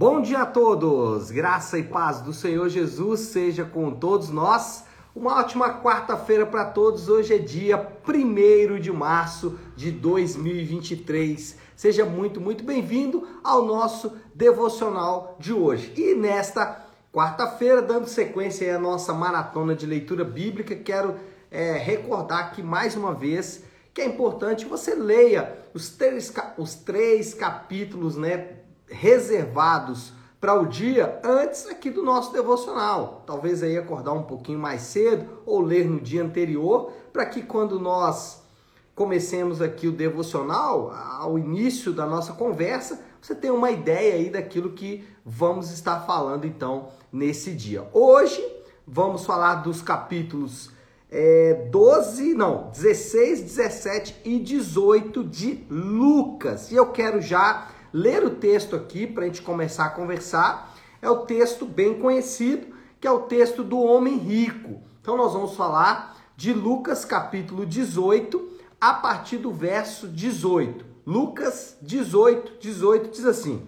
Bom dia a todos, graça e paz do Senhor Jesus seja com todos nós. Uma ótima quarta-feira para todos. Hoje é dia 1 de março de 2023. Seja muito, muito bem-vindo ao nosso devocional de hoje. E nesta quarta-feira, dando sequência à nossa maratona de leitura bíblica, quero é, recordar aqui mais uma vez que é importante você leia os três, os três capítulos né, reservados para o dia antes aqui do nosso devocional. Talvez aí acordar um pouquinho mais cedo ou ler no dia anterior, para que quando nós comecemos aqui o devocional, ao início da nossa conversa, você tenha uma ideia aí daquilo que vamos estar falando então nesse dia. Hoje vamos falar dos capítulos é, 12, não, 16, 17 e 18 de Lucas. E eu quero já ler o texto aqui para a gente começar a conversar. É o texto bem conhecido, que é o texto do homem rico. Então nós vamos falar de Lucas capítulo 18, a partir do verso 18. Lucas 18, 18 diz assim: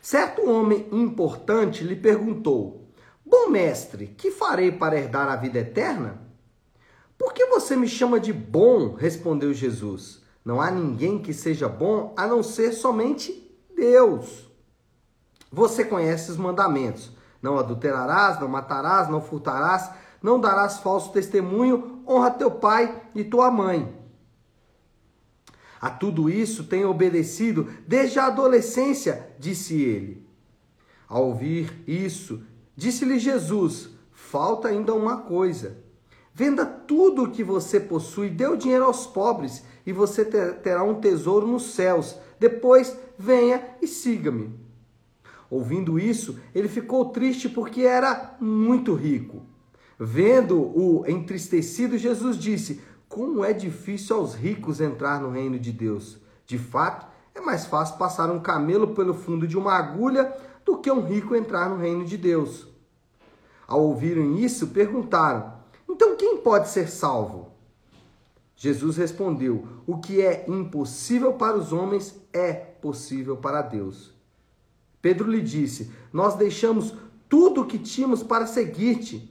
Certo homem importante lhe perguntou: Bom mestre, que farei para herdar a vida eterna? Por que você me chama de bom? respondeu Jesus. Não há ninguém que seja bom a não ser somente Deus. Você conhece os mandamentos: não adulterarás, não matarás, não furtarás, não darás falso testemunho, honra teu pai e tua mãe. A tudo isso tenho obedecido desde a adolescência, disse ele. Ao ouvir isso, Disse-lhe Jesus: Falta ainda uma coisa. Venda tudo o que você possui, dê o dinheiro aos pobres, e você terá um tesouro nos céus. Depois venha e siga-me. Ouvindo isso, ele ficou triste porque era muito rico. Vendo-o entristecido, Jesus disse: Como é difícil aos ricos entrar no reino de Deus. De fato, é mais fácil passar um camelo pelo fundo de uma agulha do que um rico entrar no reino de Deus. Ao ouvirem isso, perguntaram: Então quem pode ser salvo? Jesus respondeu: O que é impossível para os homens é possível para Deus. Pedro lhe disse: Nós deixamos tudo o que tínhamos para seguir-te.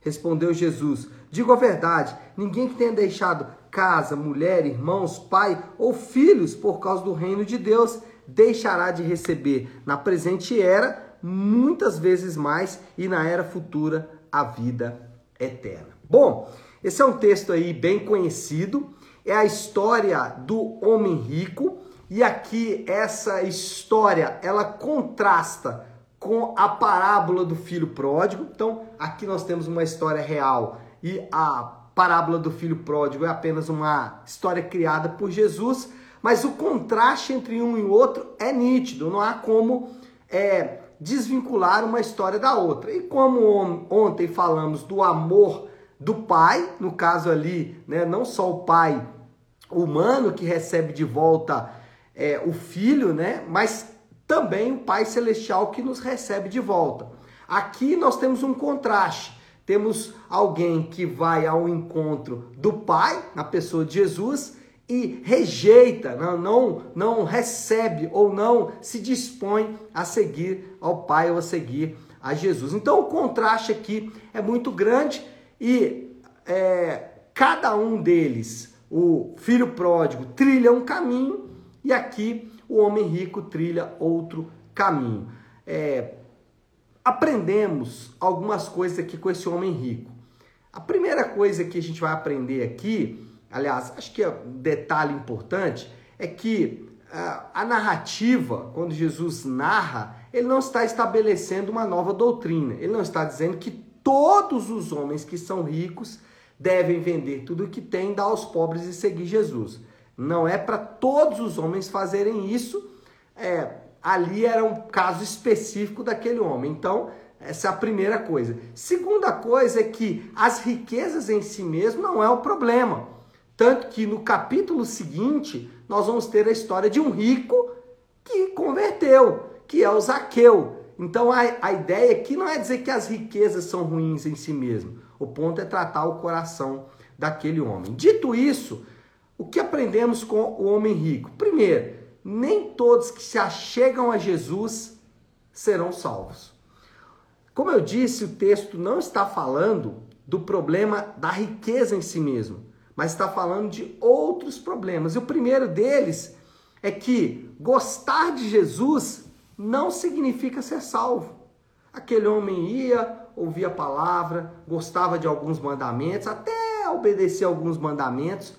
Respondeu Jesus: Digo a verdade: ninguém que tenha deixado casa, mulher, irmãos, pai ou filhos por causa do reino de Deus deixará de receber na presente era muitas vezes mais e na era futura a vida eterna. Bom, esse é um texto aí bem conhecido, é a história do homem rico. E aqui essa história ela contrasta com a parábola do filho pródigo. Então, aqui nós temos uma história real. E a parábola do filho pródigo é apenas uma história criada por Jesus, mas o contraste entre um e outro é nítido, não há como é, desvincular uma história da outra. E como ontem falamos do amor do pai, no caso ali, né, não só o pai humano que recebe de volta é, o filho, né, mas também o pai celestial que nos recebe de volta. Aqui nós temos um contraste. Temos alguém que vai ao encontro do pai, na pessoa de Jesus, e rejeita, não, não, não recebe ou não se dispõe a seguir ao Pai ou a seguir a Jesus. Então o contraste aqui é muito grande e é, cada um deles, o filho pródigo, trilha um caminho e aqui o homem rico trilha outro caminho. É, aprendemos algumas coisas aqui com esse homem rico. A primeira coisa que a gente vai aprender aqui aliás, acho que é um detalhe importante é que uh, a narrativa, quando Jesus narra, ele não está estabelecendo uma nova doutrina. Ele não está dizendo que todos os homens que são ricos devem vender tudo o que têm, dar aos pobres e seguir Jesus. Não é para todos os homens fazerem isso. É, ali era um caso específico daquele homem. Então, essa é a primeira coisa. Segunda coisa é que as riquezas em si mesmo não é o problema. Tanto que no capítulo seguinte, nós vamos ter a história de um rico que converteu, que é o Zaqueu. Então a, a ideia aqui não é dizer que as riquezas são ruins em si mesmo. O ponto é tratar o coração daquele homem. Dito isso, o que aprendemos com o homem rico? Primeiro, nem todos que se achegam a Jesus serão salvos. Como eu disse, o texto não está falando do problema da riqueza em si mesmo, mas está falando de outros problemas. E o primeiro deles é que gostar de Jesus não significa ser salvo. Aquele homem ia, ouvia a palavra, gostava de alguns mandamentos, até obedecer alguns mandamentos,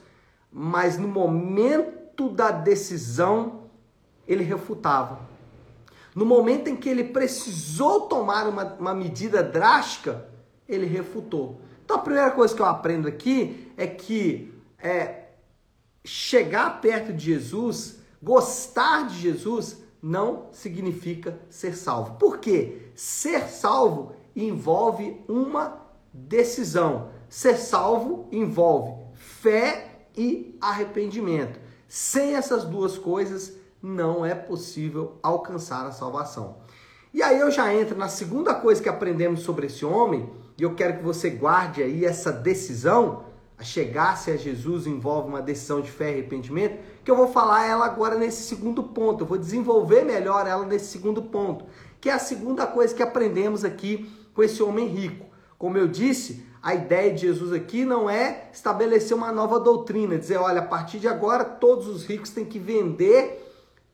mas no momento da decisão ele refutava. No momento em que ele precisou tomar uma, uma medida drástica, ele refutou. Então a primeira coisa que eu aprendo aqui é que é, chegar perto de Jesus, gostar de Jesus, não significa ser salvo. Por quê? Ser salvo envolve uma decisão. Ser salvo envolve fé e arrependimento. Sem essas duas coisas, não é possível alcançar a salvação. E aí eu já entro na segunda coisa que aprendemos sobre esse homem, e eu quero que você guarde aí essa decisão, a chegar-se a Jesus envolve uma decisão de fé e arrependimento, que eu vou falar ela agora nesse segundo ponto, eu vou desenvolver melhor ela nesse segundo ponto, que é a segunda coisa que aprendemos aqui com esse homem rico. Como eu disse, a ideia de Jesus aqui não é estabelecer uma nova doutrina, dizer, olha, a partir de agora todos os ricos têm que vender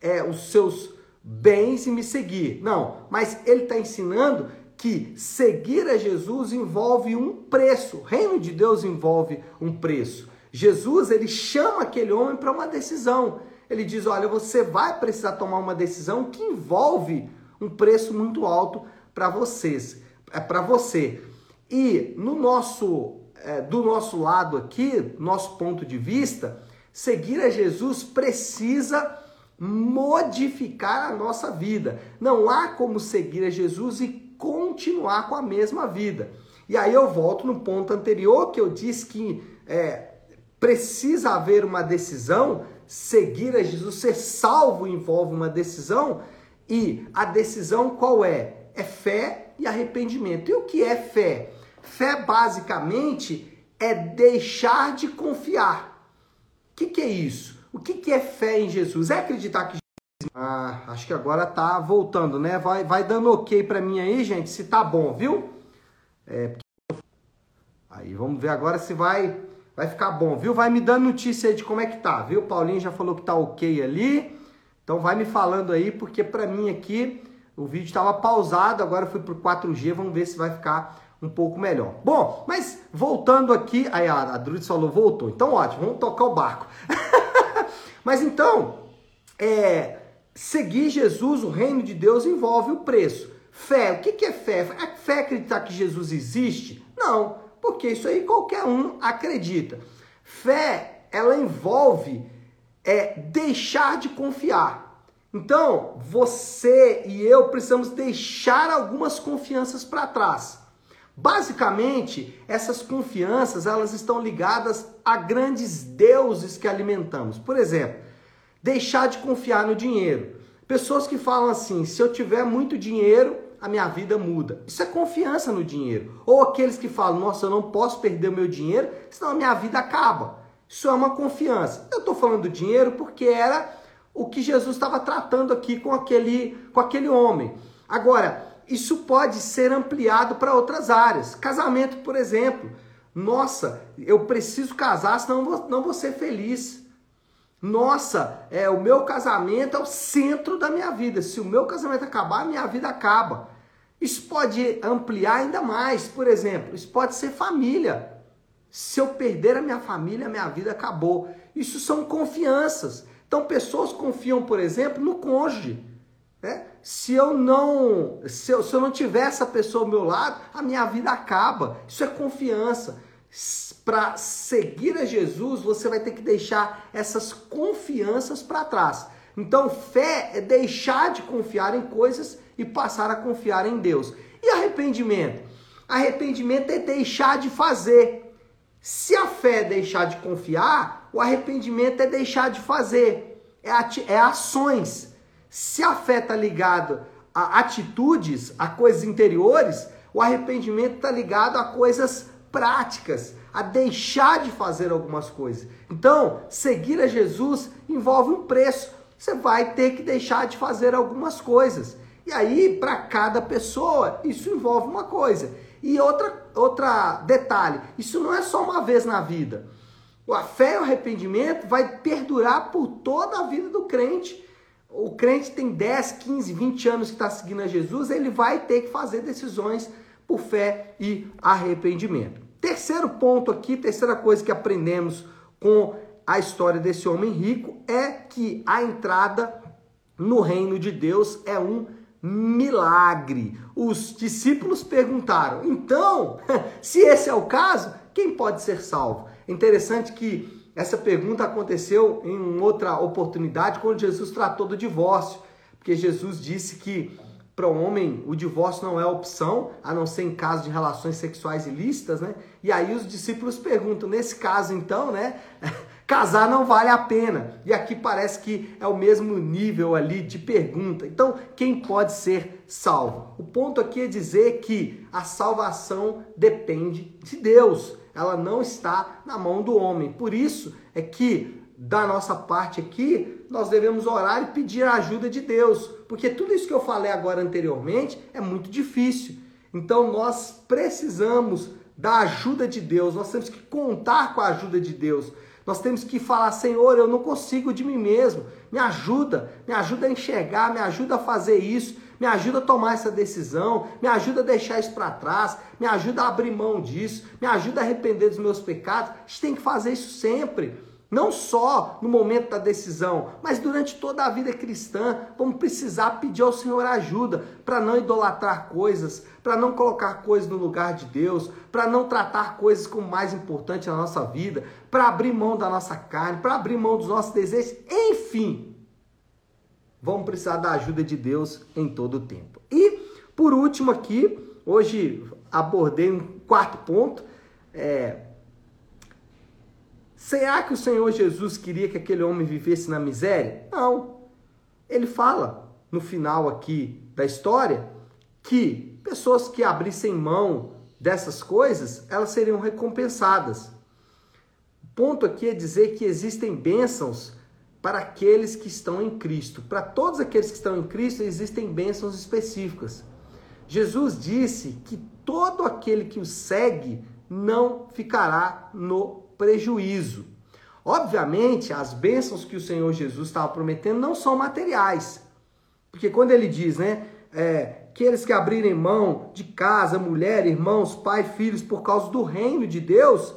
é, os seus bens e me seguir. Não, mas ele está ensinando que seguir a Jesus envolve um preço. O reino de Deus envolve um preço. Jesus, ele chama aquele homem para uma decisão. Ele diz: "Olha, você vai precisar tomar uma decisão que envolve um preço muito alto para vocês, é para você". E no nosso é, do nosso lado aqui, nosso ponto de vista, seguir a Jesus precisa modificar a nossa vida. Não há como seguir a Jesus e continuar com a mesma vida. E aí eu volto no ponto anterior que eu disse que é, precisa haver uma decisão, seguir a Jesus, ser salvo envolve uma decisão, e a decisão qual é? É fé e arrependimento. E o que é fé? Fé basicamente é deixar de confiar. O que, que é isso? O que, que é fé em Jesus? É acreditar que ah, acho que agora tá voltando, né? Vai, vai dando ok para mim aí, gente, se tá bom, viu? É... Aí, vamos ver agora se vai vai ficar bom, viu? Vai me dando notícia aí de como é que tá, viu? Paulinho já falou que tá ok ali. Então vai me falando aí, porque para mim aqui o vídeo estava pausado, agora fui pro 4G, vamos ver se vai ficar um pouco melhor. Bom, mas voltando aqui, aí a, a Druid falou, voltou. Então ótimo, vamos tocar o barco. mas então, é, seguir Jesus, o reino de Deus, envolve o preço. Fé, o que é fé? É fé acreditar que Jesus existe? Não, porque isso aí qualquer um acredita. Fé, ela envolve é, deixar de confiar. Então, você e eu precisamos deixar algumas confianças para trás. Basicamente, essas confianças, elas estão ligadas a grandes deuses que alimentamos. Por exemplo, deixar de confiar no dinheiro. Pessoas que falam assim: se eu tiver muito dinheiro, a minha vida muda. Isso é confiança no dinheiro. Ou aqueles que falam: nossa, eu não posso perder o meu dinheiro, senão a minha vida acaba. Isso é uma confiança. Eu estou falando do dinheiro porque era o que Jesus estava tratando aqui com aquele, com aquele homem. Agora, isso pode ser ampliado para outras áreas. Casamento, por exemplo. Nossa, eu preciso casar, senão vou, não vou ser feliz. Nossa, é o meu casamento é o centro da minha vida. Se o meu casamento acabar, a minha vida acaba. Isso pode ampliar ainda mais. Por exemplo, isso pode ser família. Se eu perder a minha família, a minha vida acabou. Isso são confianças. Então, pessoas confiam, por exemplo, no cônjuge. Né? Se eu não, se eu, se eu não tiver essa pessoa ao meu lado, a minha vida acaba. Isso é confiança para seguir a Jesus, você vai ter que deixar essas confianças para trás. Então, fé é deixar de confiar em coisas e passar a confiar em Deus. E arrependimento? Arrependimento é deixar de fazer. Se a fé é deixar de confiar, o arrependimento é deixar de fazer. É, é ações. Se a fé está ligada a atitudes, a coisas interiores, o arrependimento está ligado a coisas práticas, a deixar de fazer algumas coisas. Então, seguir a Jesus envolve um preço. Você vai ter que deixar de fazer algumas coisas. E aí, para cada pessoa, isso envolve uma coisa. E outra, outra detalhe, isso não é só uma vez na vida. A fé e o arrependimento vai perdurar por toda a vida do crente. O crente tem 10, 15, 20 anos que está seguindo a Jesus, ele vai ter que fazer decisões por fé e arrependimento. Terceiro ponto aqui, terceira coisa que aprendemos com a história desse homem rico é que a entrada no reino de Deus é um milagre. Os discípulos perguntaram: então, se esse é o caso, quem pode ser salvo? É interessante que essa pergunta aconteceu em outra oportunidade quando Jesus tratou do divórcio, porque Jesus disse que para o homem o divórcio não é opção, a não ser em caso de relações sexuais ilícitas, né? E aí os discípulos perguntam, nesse caso então, né? Casar não vale a pena. E aqui parece que é o mesmo nível ali de pergunta. Então, quem pode ser salvo? O ponto aqui é dizer que a salvação depende de Deus. Ela não está na mão do homem. Por isso é que da nossa parte aqui, nós devemos orar e pedir a ajuda de Deus, porque tudo isso que eu falei agora anteriormente é muito difícil. Então nós precisamos da ajuda de Deus, nós temos que contar com a ajuda de Deus. Nós temos que falar, Senhor, eu não consigo de mim mesmo. Me ajuda, me ajuda a enxergar, me ajuda a fazer isso, me ajuda a tomar essa decisão, me ajuda a deixar isso para trás, me ajuda a abrir mão disso, me ajuda a arrepender dos meus pecados. A gente tem que fazer isso sempre. Não só no momento da decisão, mas durante toda a vida cristã, vamos precisar pedir ao Senhor ajuda para não idolatrar coisas, para não colocar coisas no lugar de Deus, para não tratar coisas como mais importante na nossa vida, para abrir mão da nossa carne, para abrir mão dos nossos desejos, enfim. Vamos precisar da ajuda de Deus em todo o tempo. E por último aqui, hoje abordei um quarto ponto, é, Será que o Senhor Jesus queria que aquele homem vivesse na miséria? Não. Ele fala no final aqui da história que pessoas que abrissem mão dessas coisas, elas seriam recompensadas. O ponto aqui é dizer que existem bênçãos para aqueles que estão em Cristo. Para todos aqueles que estão em Cristo, existem bênçãos específicas. Jesus disse que todo aquele que o segue não ficará no prejuízo. Obviamente, as bênçãos que o Senhor Jesus estava prometendo não são materiais. Porque quando ele diz, né, é, aqueles que abrirem mão de casa, mulher, irmãos, pai, filhos, por causa do reino de Deus,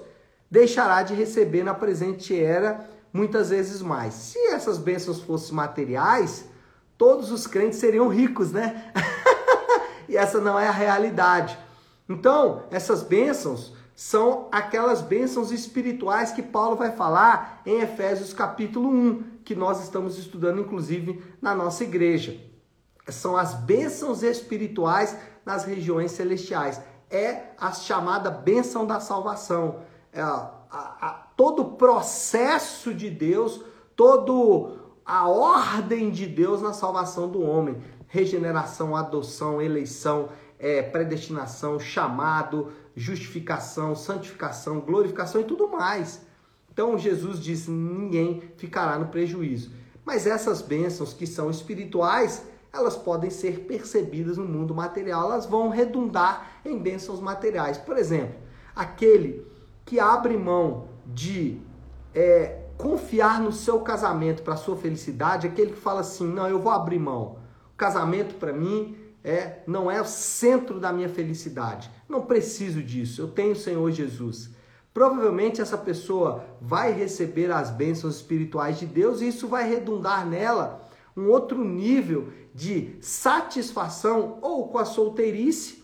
deixará de receber na presente era muitas vezes mais. Se essas bênçãos fossem materiais, todos os crentes seriam ricos, né? e essa não é a realidade. Então, essas bênçãos são aquelas bênçãos espirituais que Paulo vai falar em Efésios capítulo 1, que nós estamos estudando inclusive na nossa igreja. São as bênçãos espirituais nas regiões celestiais. É a chamada bênção da salvação. É a, a, a, todo o processo de Deus, toda a ordem de Deus na salvação do homem. Regeneração, adoção, eleição, é, predestinação, chamado, justificação, santificação, glorificação e tudo mais. Então Jesus disse: ninguém ficará no prejuízo. Mas essas bênçãos que são espirituais, elas podem ser percebidas no mundo material, elas vão redundar em bênçãos materiais. Por exemplo, aquele que abre mão de é, confiar no seu casamento para sua felicidade, aquele que fala assim: não, eu vou abrir mão. O casamento para mim é, não é o centro da minha felicidade. Não preciso disso. Eu tenho o Senhor Jesus. Provavelmente essa pessoa vai receber as bênçãos espirituais de Deus e isso vai redundar nela um outro nível de satisfação ou com a solteirice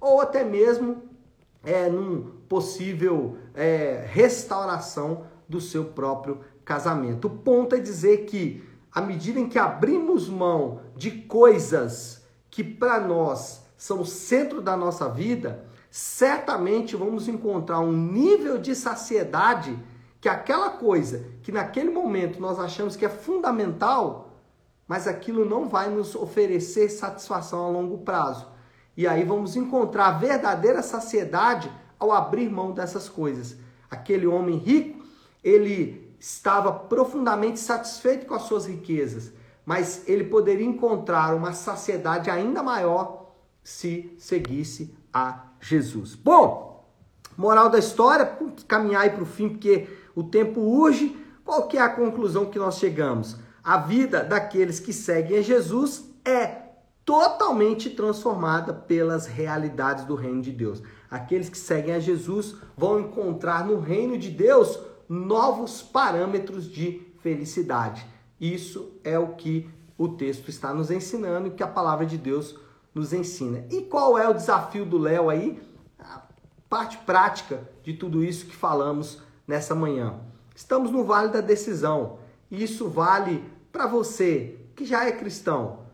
ou até mesmo é, num possível é, restauração do seu próprio casamento. O ponto é dizer que à medida em que abrimos mão de coisas que para nós são o centro da nossa vida, certamente vamos encontrar um nível de saciedade que aquela coisa que naquele momento nós achamos que é fundamental, mas aquilo não vai nos oferecer satisfação a longo prazo. E aí vamos encontrar a verdadeira saciedade ao abrir mão dessas coisas. Aquele homem rico, ele estava profundamente satisfeito com as suas riquezas, mas ele poderia encontrar uma saciedade ainda maior se seguisse a Jesus. Bom, moral da história, caminhar aí para o fim, porque o tempo urge. Qual que é a conclusão que nós chegamos? A vida daqueles que seguem a Jesus é totalmente transformada pelas realidades do reino de Deus. Aqueles que seguem a Jesus vão encontrar no reino de Deus novos parâmetros de felicidade. Isso é o que o texto está nos ensinando e que a palavra de Deus nos ensina. E qual é o desafio do Léo aí? A parte prática de tudo isso que falamos nessa manhã. Estamos no vale da decisão. E isso vale para você que já é cristão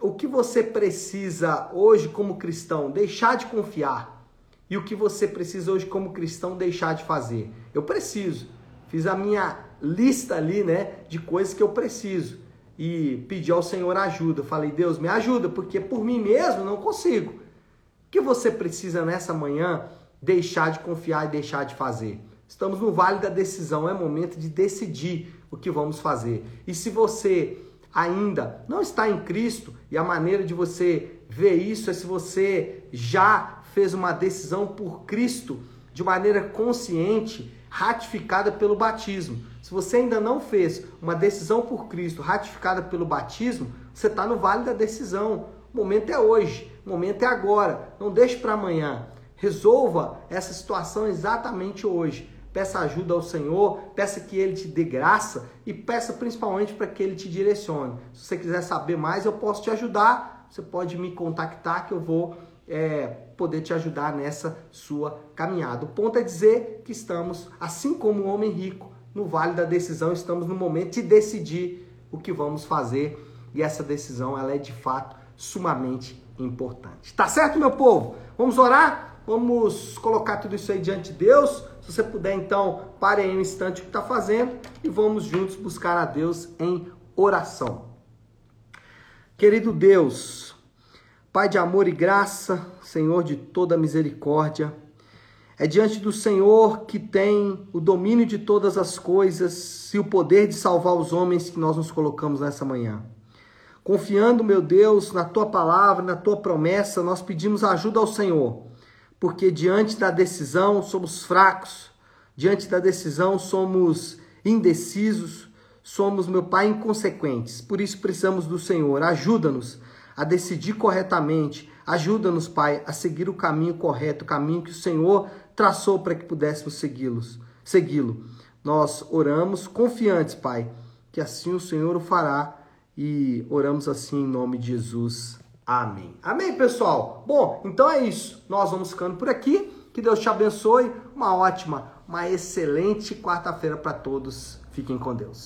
o que você precisa hoje como cristão deixar de confiar e o que você precisa hoje como cristão deixar de fazer. Eu preciso. Fiz a minha lista ali, né, de coisas que eu preciso e pedi ao Senhor ajuda. Falei: "Deus, me ajuda, porque por mim mesmo não consigo". O que você precisa nessa manhã deixar de confiar e deixar de fazer? Estamos no vale da decisão, é momento de decidir o que vamos fazer. E se você ainda não está em Cristo, e a maneira de você ver isso é se você já fez uma decisão por Cristo de maneira consciente, ratificada pelo batismo. Se você ainda não fez uma decisão por Cristo ratificada pelo batismo, você está no vale da decisão. O momento é hoje, o momento é agora. Não deixe para amanhã. Resolva essa situação exatamente hoje. Peça ajuda ao Senhor, peça que Ele te dê graça e peça principalmente para que Ele te direcione. Se você quiser saber mais, eu posso te ajudar. Você pode me contactar que eu vou é, poder te ajudar nessa sua caminhada. O ponto é dizer que estamos, assim como o homem rico, no vale da decisão, estamos no momento de decidir o que vamos fazer e essa decisão ela é de fato sumamente importante. Tá certo, meu povo? Vamos orar? Vamos colocar tudo isso aí diante de Deus. Se você puder, então, pare aí um instante o que está fazendo e vamos juntos buscar a Deus em oração. Querido Deus, Pai de amor e graça, Senhor de toda misericórdia, é diante do Senhor que tem o domínio de todas as coisas e o poder de salvar os homens que nós nos colocamos nessa manhã. Confiando, meu Deus, na tua palavra, na tua promessa, nós pedimos ajuda ao Senhor porque diante da decisão somos fracos, diante da decisão somos indecisos, somos, meu Pai, inconsequentes. Por isso precisamos do Senhor. Ajuda-nos a decidir corretamente. Ajuda-nos, Pai, a seguir o caminho correto, o caminho que o Senhor traçou para que pudéssemos segui-los, segui-lo. Nós oramos confiantes, Pai, que assim o Senhor o fará e oramos assim em nome de Jesus. Amém. Amém, pessoal? Bom, então é isso. Nós vamos ficando por aqui. Que Deus te abençoe. Uma ótima, uma excelente quarta-feira para todos. Fiquem com Deus.